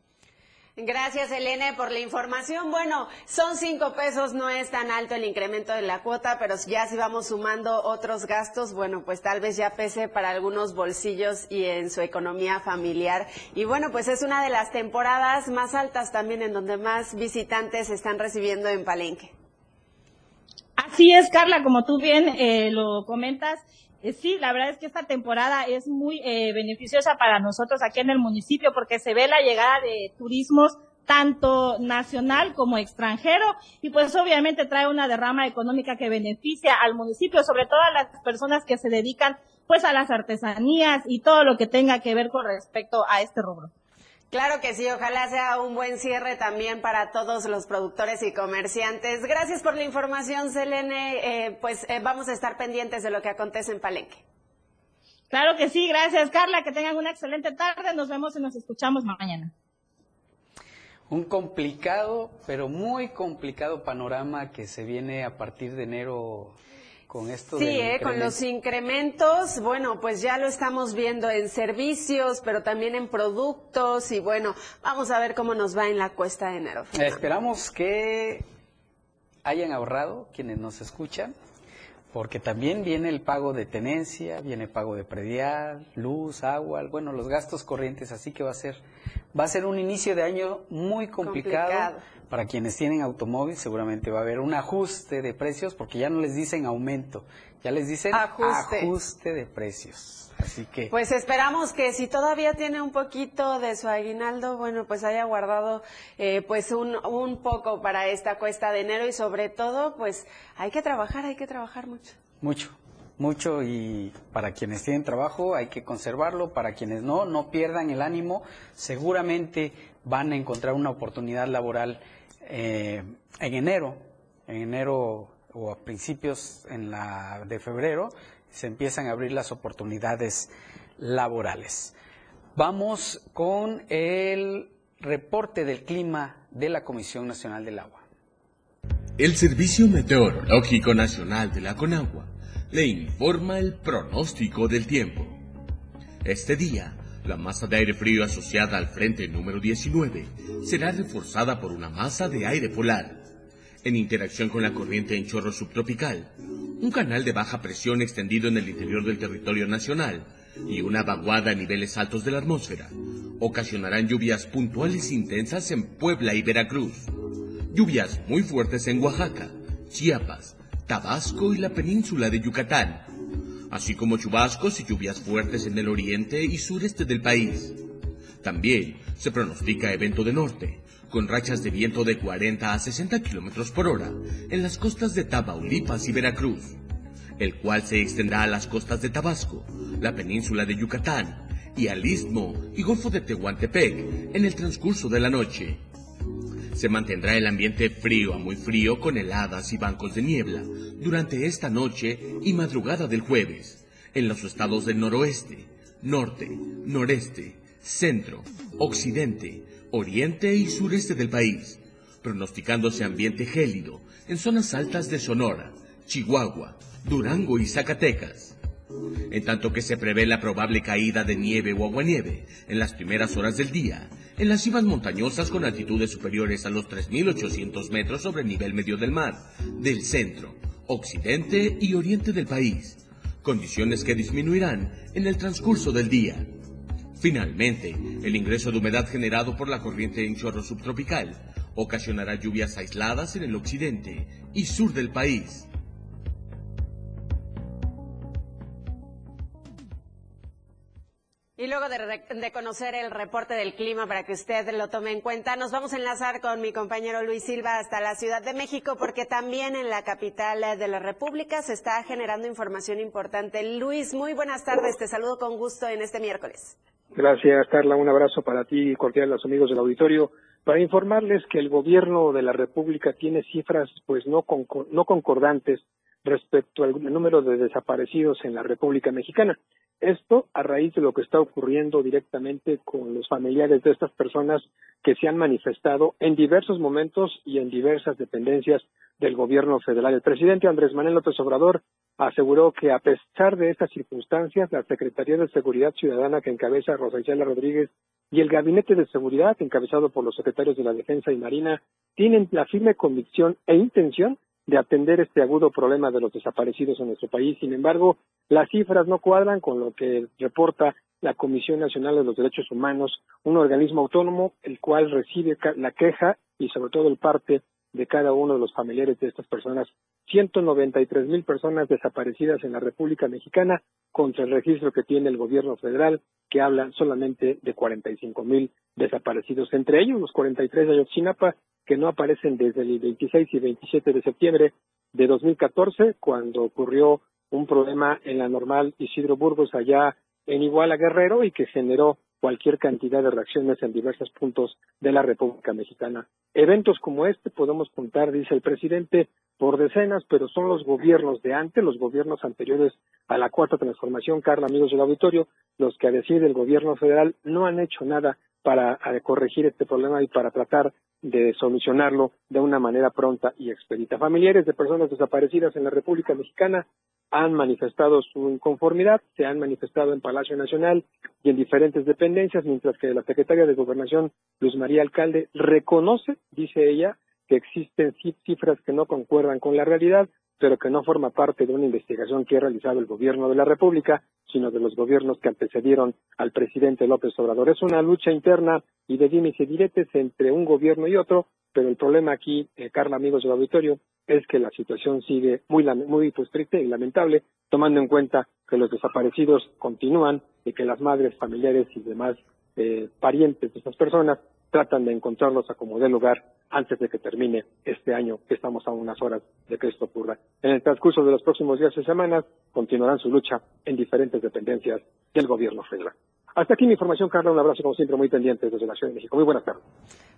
Gracias, Elena, por la información. Bueno, son cinco pesos, no es tan alto el incremento de la cuota, pero ya si vamos sumando otros gastos, bueno, pues tal vez ya pese para algunos bolsillos y en su economía familiar. Y bueno, pues es una de las temporadas más altas también en donde más visitantes están recibiendo en Palenque. Así es, Carla, como tú bien eh, lo comentas, sí, la verdad es que esta temporada es muy eh, beneficiosa para nosotros aquí en el municipio porque se ve la llegada de turismos tanto nacional como extranjero y pues obviamente trae una derrama económica que beneficia al municipio, sobre todo a las personas que se dedican pues a las artesanías y todo lo que tenga que ver con respecto a este rubro. Claro que sí, ojalá sea un buen cierre también para todos los productores y comerciantes. Gracias por la información, Selene. Eh, pues eh, vamos a estar pendientes de lo que acontece en Palenque. Claro que sí, gracias Carla, que tengan una excelente tarde. Nos vemos y nos escuchamos mañana. Un complicado, pero muy complicado panorama que se viene a partir de enero con esto sí, eh, con los incrementos, bueno, pues ya lo estamos viendo en servicios, pero también en productos y bueno, vamos a ver cómo nos va en la cuesta de enero. Esperamos que hayan ahorrado quienes nos escuchan, porque también viene el pago de tenencia, viene pago de predial, luz, agua, bueno, los gastos corrientes, así que va a ser va a ser un inicio de año muy complicado para quienes tienen automóvil seguramente va a haber un ajuste de precios porque ya no les dicen aumento, ya les dicen ajuste, de precios. Así que. Pues esperamos que si todavía tiene un poquito de su aguinaldo, bueno, pues haya guardado eh, pues un, un poco para esta cuesta de enero y sobre todo, pues hay que trabajar, hay que trabajar mucho. Mucho. mucho y para quienes tienen trabajo hay que conservarlo, para quienes no, no pierdan el ánimo, seguramente van a encontrar una oportunidad laboral eh, en enero, en enero o a principios de febrero se empiezan a abrir las oportunidades laborales. Vamos con el reporte del clima de la Comisión Nacional del Agua. El Servicio Meteorológico Nacional de la Conagua le informa el pronóstico del tiempo. Este día, la masa de aire frío asociada al frente número 19 será reforzada por una masa de aire polar. En interacción con la corriente en chorro subtropical, un canal de baja presión extendido en el interior del territorio nacional y una vaguada a niveles altos de la atmósfera ocasionarán lluvias puntuales intensas en Puebla y Veracruz. Lluvias muy fuertes en Oaxaca, Chiapas, Tabasco y la península de Yucatán, así como chubascos y lluvias fuertes en el oriente y sureste del país. También se pronostica evento de norte, con rachas de viento de 40 a 60 kilómetros por hora en las costas de Tamaulipas y Veracruz, el cual se extenderá a las costas de Tabasco, la península de Yucatán y al istmo y golfo de Tehuantepec en el transcurso de la noche. Se mantendrá el ambiente frío a muy frío con heladas y bancos de niebla durante esta noche y madrugada del jueves en los estados del noroeste, norte, noreste, centro, occidente, oriente y sureste del país, pronosticándose ambiente gélido en zonas altas de Sonora, Chihuahua, Durango y Zacatecas. En tanto que se prevé la probable caída de nieve o aguanieve en las primeras horas del día en las cimas montañosas con altitudes superiores a los 3.800 metros sobre el nivel medio del mar, del centro, occidente y oriente del país, condiciones que disminuirán en el transcurso del día. Finalmente, el ingreso de humedad generado por la corriente en chorro subtropical ocasionará lluvias aisladas en el occidente y sur del país, Y luego de, conocer el reporte del clima para que usted lo tome en cuenta, nos vamos a enlazar con mi compañero Luis Silva hasta la Ciudad de México porque también en la capital de la República se está generando información importante. Luis, muy buenas tardes, te saludo con gusto en este miércoles. Gracias, Carla. Un abrazo para ti y cordial a los amigos del auditorio. Para informarles que el gobierno de la República tiene cifras pues no, no concordantes respecto al número de desaparecidos en la República Mexicana. Esto a raíz de lo que está ocurriendo directamente con los familiares de estas personas que se han manifestado en diversos momentos y en diversas dependencias del gobierno federal. El presidente Andrés Manuel López Obrador aseguró que a pesar de estas circunstancias, la Secretaría de Seguridad Ciudadana que encabeza Rosa Isela Rodríguez y el Gabinete de Seguridad encabezado por los secretarios de la Defensa y Marina tienen la firme convicción e intención de atender este agudo problema de los desaparecidos en nuestro país. Sin embargo, las cifras no cuadran con lo que reporta la Comisión Nacional de los Derechos Humanos, un organismo autónomo el cual recibe la queja y sobre todo el parte de cada uno de los familiares de estas personas. 193 mil personas desaparecidas en la República Mexicana contra el registro que tiene el gobierno federal, que habla solamente de 45 mil desaparecidos, entre ellos los 43 de Ayotzinapa, que no aparecen desde el 26 y 27 de septiembre de 2014, cuando ocurrió un problema en la normal Isidro Burgos allá en Iguala Guerrero y que generó cualquier cantidad de reacciones en diversos puntos de la República Mexicana. Eventos como este podemos contar, dice el presidente, por decenas, pero son los gobiernos de antes, los gobiernos anteriores a la cuarta transformación, Carla, amigos del auditorio, los que a decir del gobierno federal no han hecho nada para corregir este problema y para tratar de solucionarlo de una manera pronta y expedita. Familiares de personas desaparecidas en la República Mexicana han manifestado su inconformidad, se han manifestado en Palacio Nacional y en diferentes dependencias, mientras que la secretaria de Gobernación, Luz María Alcalde, reconoce, dice ella, que existen cifras que no concuerdan con la realidad, pero que no forma parte de una investigación que ha realizado el gobierno de la República, sino de los gobiernos que antecedieron al presidente López Obrador. Es una lucha interna y de dimes y diretes entre un gobierno y otro, pero el problema aquí, eh, Carla, amigos del auditorio, es que la situación sigue muy, muy pues, triste y lamentable, tomando en cuenta que los desaparecidos continúan y que las madres, familiares y demás eh, parientes de estas personas tratan de encontrarlos a como dé lugar antes de que termine este año, que estamos a unas horas de que esto ocurra. En el transcurso de los próximos días y semanas continuarán su lucha en diferentes dependencias del gobierno federal. Hasta aquí mi información, Carla. Un abrazo, como siempre, muy pendiente desde la Ciudad de México. Muy buenas tardes.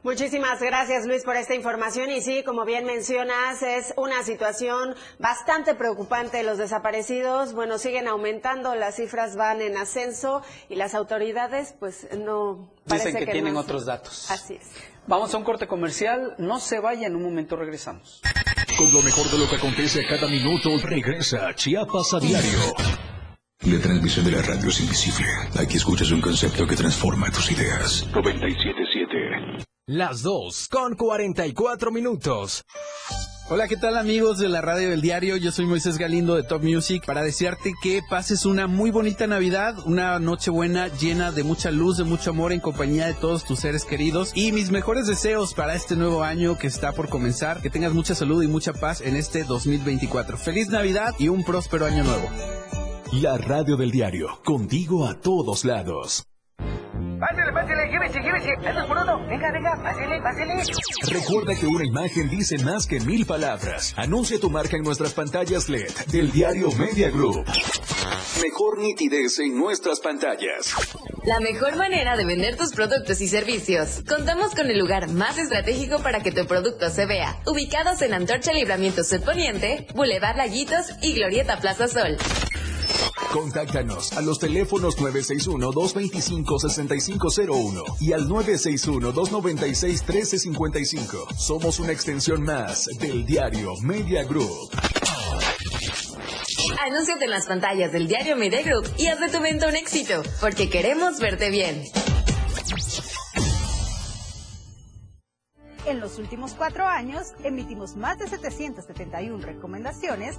Muchísimas gracias, Luis, por esta información. Y sí, como bien mencionas, es una situación bastante preocupante. Los desaparecidos, bueno, siguen aumentando, las cifras van en ascenso y las autoridades, pues, no. Dicen que, que tienen no- otros datos. Así es. Vamos a un corte comercial. No se vaya, en un momento regresamos. Con lo mejor de lo que acontece a cada minuto, regresa Chiapas a diario. La transmisión de la radio es invisible. Aquí escuchas un concepto que transforma tus ideas. 97.7. Las 2 con 44 minutos. Hola, ¿qué tal amigos de la radio del diario? Yo soy Moisés Galindo de Top Music para desearte que pases una muy bonita Navidad, una noche buena llena de mucha luz, de mucho amor en compañía de todos tus seres queridos y mis mejores deseos para este nuevo año que está por comenzar, que tengas mucha salud y mucha paz en este 2024. Feliz Navidad y un próspero año nuevo. La radio del diario, contigo a todos lados. Pásale, pásale, llévese, llévese. Eso por uno. Venga, venga, pásale, pásale. Recuerda que una imagen dice más que mil palabras. Anuncia tu marca en nuestras pantallas LED del diario Media Group. Mejor nitidez en nuestras pantallas. La mejor manera de vender tus productos y servicios. Contamos con el lugar más estratégico para que tu producto se vea. Ubicados en Antorcha Libramiento Sur Poniente, Boulevard Laguitos y Glorieta Plaza Sol. Contáctanos a los teléfonos 961-225-6501 y al 961-296-1355. Somos una extensión más del diario Media Group. Anúnciate en las pantallas del diario Media Group y haz de tu venta un éxito, porque queremos verte bien. En los últimos cuatro años, emitimos más de 771 recomendaciones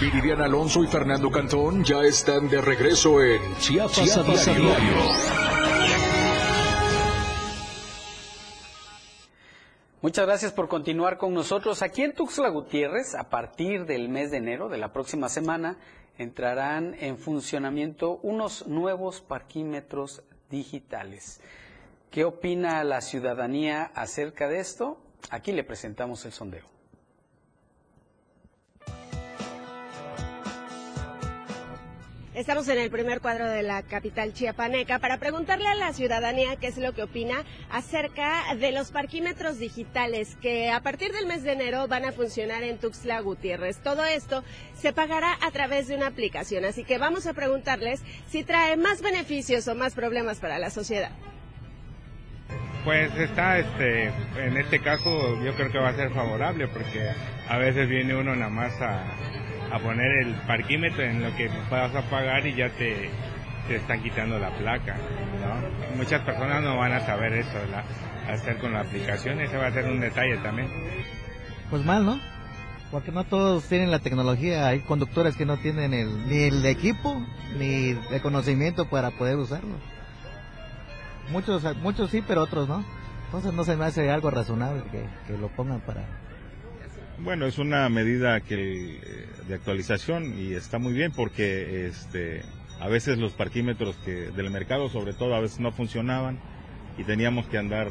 Viridiana Alonso y Fernando Cantón ya están de regreso en Chiapas, Chiapas a a diario. Muchas gracias por continuar con nosotros. Aquí en Tuxtla Gutiérrez, a partir del mes de enero de la próxima semana, entrarán en funcionamiento unos nuevos parquímetros digitales. ¿Qué opina la ciudadanía acerca de esto? Aquí le presentamos el sondeo. Estamos en el primer cuadro de la capital chiapaneca para preguntarle a la ciudadanía qué es lo que opina acerca de los parquímetros digitales que a partir del mes de enero van a funcionar en Tuxtla Gutiérrez. Todo esto se pagará a través de una aplicación, así que vamos a preguntarles si trae más beneficios o más problemas para la sociedad. Pues está, este, en este caso yo creo que va a ser favorable porque a veces viene uno nada más a, a poner el parquímetro en lo que vas a pagar y ya te, te están quitando la placa, ¿no? Muchas personas no van a saber eso, la, hacer con la aplicación, ese va a ser un detalle también. Pues mal, ¿no? Porque no todos tienen la tecnología, hay conductores que no tienen el, ni el equipo ni el conocimiento para poder usarlo. Muchos, muchos sí, pero otros no. Entonces no se me hace algo razonable que, que lo pongan para... Bueno, es una medida que eh, de actualización y está muy bien porque este A veces los parquímetros que del mercado, sobre todo, a veces no funcionaban y teníamos que andar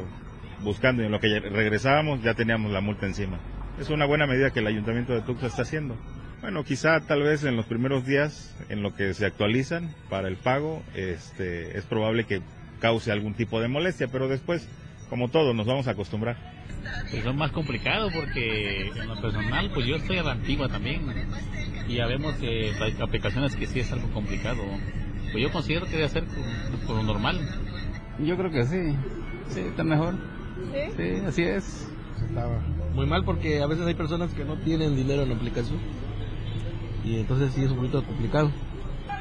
buscando y en lo que regresábamos ya teníamos la multa encima. Es una buena medida que el ayuntamiento de Tuxtla está haciendo. Bueno, quizá tal vez en los primeros días, en lo que se actualizan para el pago, este, es probable que cause algún tipo de molestia, pero después, como todo, nos vamos a acostumbrar. Pues es más complicado porque en lo personal, pues yo estoy a la antigua también y ya vemos que hay aplicaciones que sí es algo complicado. Pues yo considero que debe ser por lo normal. Yo creo que sí, sí, está mejor. Sí, sí así es. Estaba muy mal porque a veces hay personas que no tienen dinero en la aplicación y entonces sí es un poquito complicado.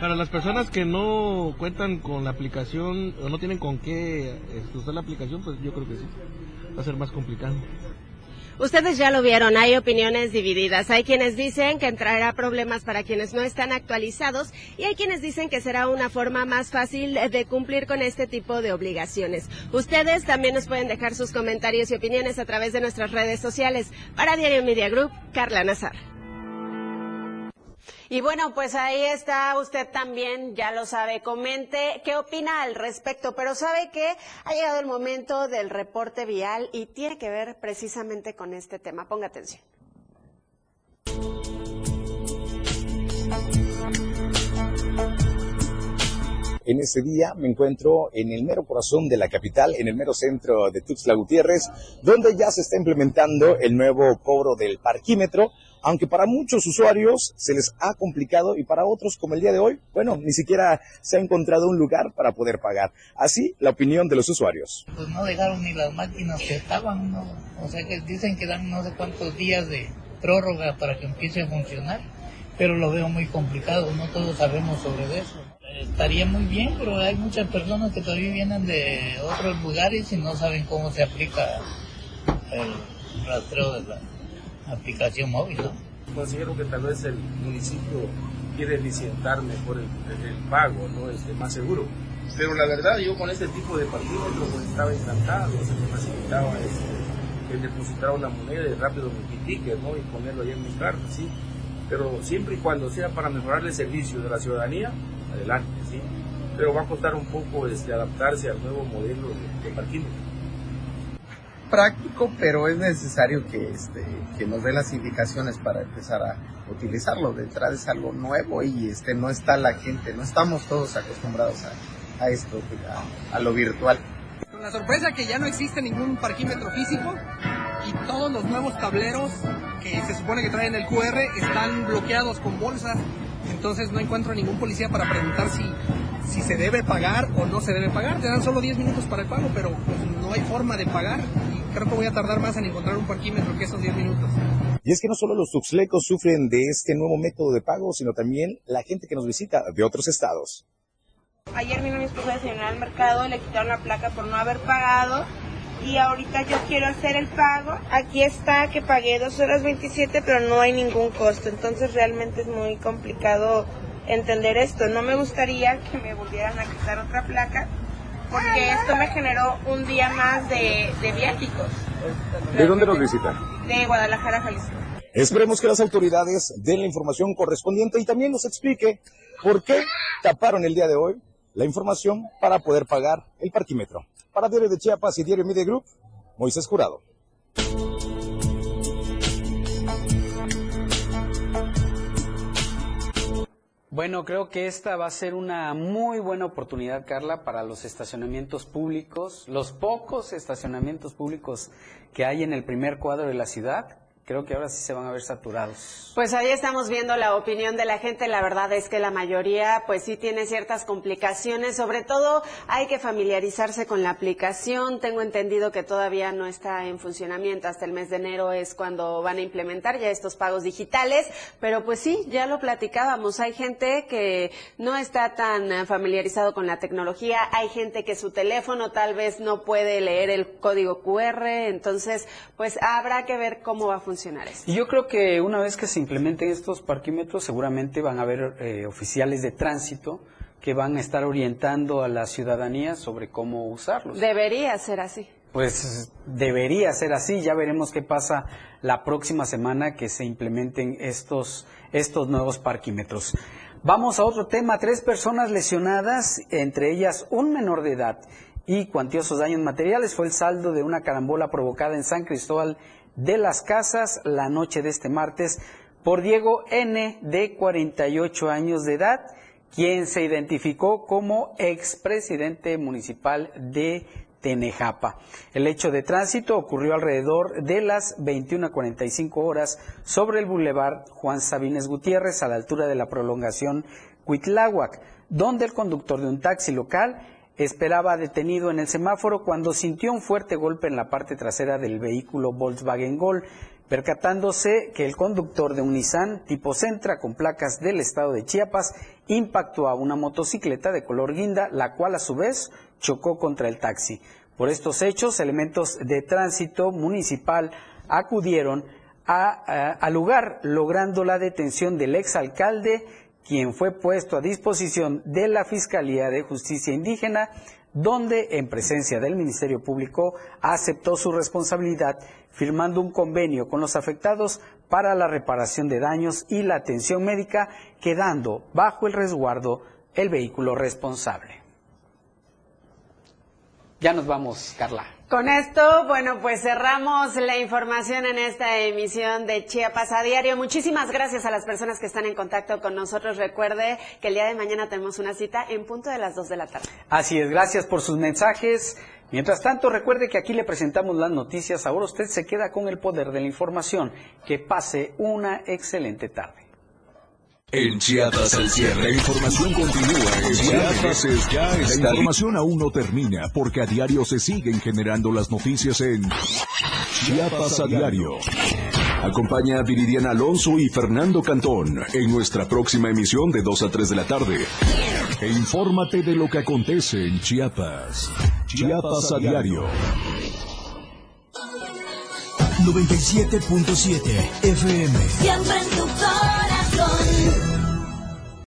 Para las personas que no cuentan con la aplicación o no tienen con qué este, usar la aplicación, pues yo creo que sí, va a ser más complicado. Ustedes ya lo vieron, hay opiniones divididas. Hay quienes dicen que entrará problemas para quienes no están actualizados y hay quienes dicen que será una forma más fácil de cumplir con este tipo de obligaciones. Ustedes también nos pueden dejar sus comentarios y opiniones a través de nuestras redes sociales. Para Diario Media Group, Carla Nazar. Y bueno, pues ahí está usted también, ya lo sabe, comente qué opina al respecto, pero sabe que ha llegado el momento del reporte vial y tiene que ver precisamente con este tema. Ponga atención. En ese día me encuentro en el mero corazón de la capital, en el mero centro de Tuxtla Gutiérrez, donde ya se está implementando el nuevo cobro del parquímetro, aunque para muchos usuarios se les ha complicado y para otros, como el día de hoy, bueno, ni siquiera se ha encontrado un lugar para poder pagar. Así, la opinión de los usuarios. Pues no dejaron ni las máquinas que estaban, ¿no? O sea que dicen que dan no sé cuántos días de prórroga para que empiece a funcionar, pero lo veo muy complicado, no todos sabemos sobre eso estaría muy bien, pero hay muchas personas que todavía vienen de otros lugares y no saben cómo se aplica el rastreo de la aplicación móvil. Considero que tal vez el municipio quiere eficientar mejor el, pago, ¿no? Este, más seguro. Pero la verdad, yo con este tipo de parquímetros pues, estaba encantado, se me facilitaba este, el depositar una moneda y rápido mi ticket, ¿no? Y ponerlo ahí en mi carta, ¿sí? Pero siempre y cuando sea para mejorar el servicio de la ciudadanía, adelante, ¿sí? Pero va a costar un poco este, adaptarse al nuevo modelo de, de Práctico, pero es necesario que, este, que nos dé las indicaciones para empezar a utilizarlo. De entrada es algo nuevo y este, no está la gente, no estamos todos acostumbrados a, a esto, a, a lo virtual. Con la sorpresa que ya no existe ningún parquímetro físico todos los nuevos tableros que se supone que traen el QR están bloqueados con bolsas entonces no encuentro ningún policía para preguntar si, si se debe pagar o no se debe pagar. Te dan solo 10 minutos para el pago, pero pues, no hay forma de pagar y creo que voy a tardar más en encontrar un parquímetro que esos 10 minutos. Y es que no solo los tuxlecos sufren de este nuevo método de pago, sino también la gente que nos visita de otros estados. Ayer vino mi esposa a desayunar al mercado, le quitaron la placa por no haber pagado y ahorita yo quiero hacer el pago. Aquí está que pagué 2 horas 27, pero no hay ningún costo. Entonces realmente es muy complicado entender esto. No me gustaría que me volvieran a quitar otra placa porque esto me generó un día más de, de viáticos. ¿De dónde nos visitan? De Guadalajara, Jalisco. Esperemos que las autoridades den la información correspondiente y también nos explique por qué taparon el día de hoy la información para poder pagar el parquímetro. Para Diario de Chiapas y Diario Media Group, Moisés Jurado. Bueno, creo que esta va a ser una muy buena oportunidad, Carla, para los estacionamientos públicos, los pocos estacionamientos públicos que hay en el primer cuadro de la ciudad creo que ahora sí se van a ver saturados. Pues ahí estamos viendo la opinión de la gente. La verdad es que la mayoría, pues sí tiene ciertas complicaciones. Sobre todo, hay que familiarizarse con la aplicación. Tengo entendido que todavía no está en funcionamiento. Hasta el mes de enero es cuando van a implementar ya estos pagos digitales. Pero pues sí, ya lo platicábamos. Hay gente que no está tan familiarizado con la tecnología. Hay gente que su teléfono tal vez no puede leer el código QR. Entonces, pues habrá que ver cómo va a funcionar y yo creo que una vez que se implementen estos parquímetros, seguramente van a haber eh, oficiales de tránsito que van a estar orientando a la ciudadanía sobre cómo usarlos. Debería ser así. Pues debería ser así. Ya veremos qué pasa la próxima semana que se implementen estos, estos nuevos parquímetros. Vamos a otro tema. Tres personas lesionadas, entre ellas un menor de edad y cuantiosos daños materiales. Fue el saldo de una carambola provocada en San Cristóbal de las Casas la noche de este martes por Diego N, de 48 años de edad, quien se identificó como expresidente municipal de Tenejapa. El hecho de tránsito ocurrió alrededor de las 21.45 horas sobre el bulevar Juan Sabines Gutiérrez a la altura de la prolongación Cuitláhuac, donde el conductor de un taxi local esperaba detenido en el semáforo cuando sintió un fuerte golpe en la parte trasera del vehículo Volkswagen Gol, percatándose que el conductor de un Nissan tipo Centra con placas del estado de Chiapas impactó a una motocicleta de color guinda, la cual a su vez chocó contra el taxi. Por estos hechos, elementos de tránsito municipal acudieron al lugar, logrando la detención del exalcalde quien fue puesto a disposición de la Fiscalía de Justicia Indígena, donde, en presencia del Ministerio Público, aceptó su responsabilidad, firmando un convenio con los afectados para la reparación de daños y la atención médica, quedando bajo el resguardo el vehículo responsable. Ya nos vamos, Carla. Con esto, bueno, pues cerramos la información en esta emisión de Chiapas a diario. Muchísimas gracias a las personas que están en contacto con nosotros. Recuerde que el día de mañana tenemos una cita en punto de las 2 de la tarde. Así es, gracias por sus mensajes. Mientras tanto, recuerde que aquí le presentamos las noticias. Ahora usted se queda con el poder de la información. Que pase una excelente tarde. En Chiapas al cierre. La información continúa. En Chiapas es ya está. La información aún no termina porque a diario se siguen generando las noticias en Chiapas a diario. Acompaña a Viridiana Alonso y Fernando Cantón en nuestra próxima emisión de 2 a 3 de la tarde. E infórmate de lo que acontece en Chiapas. Chiapas a diario. 97.7 FM. Siempre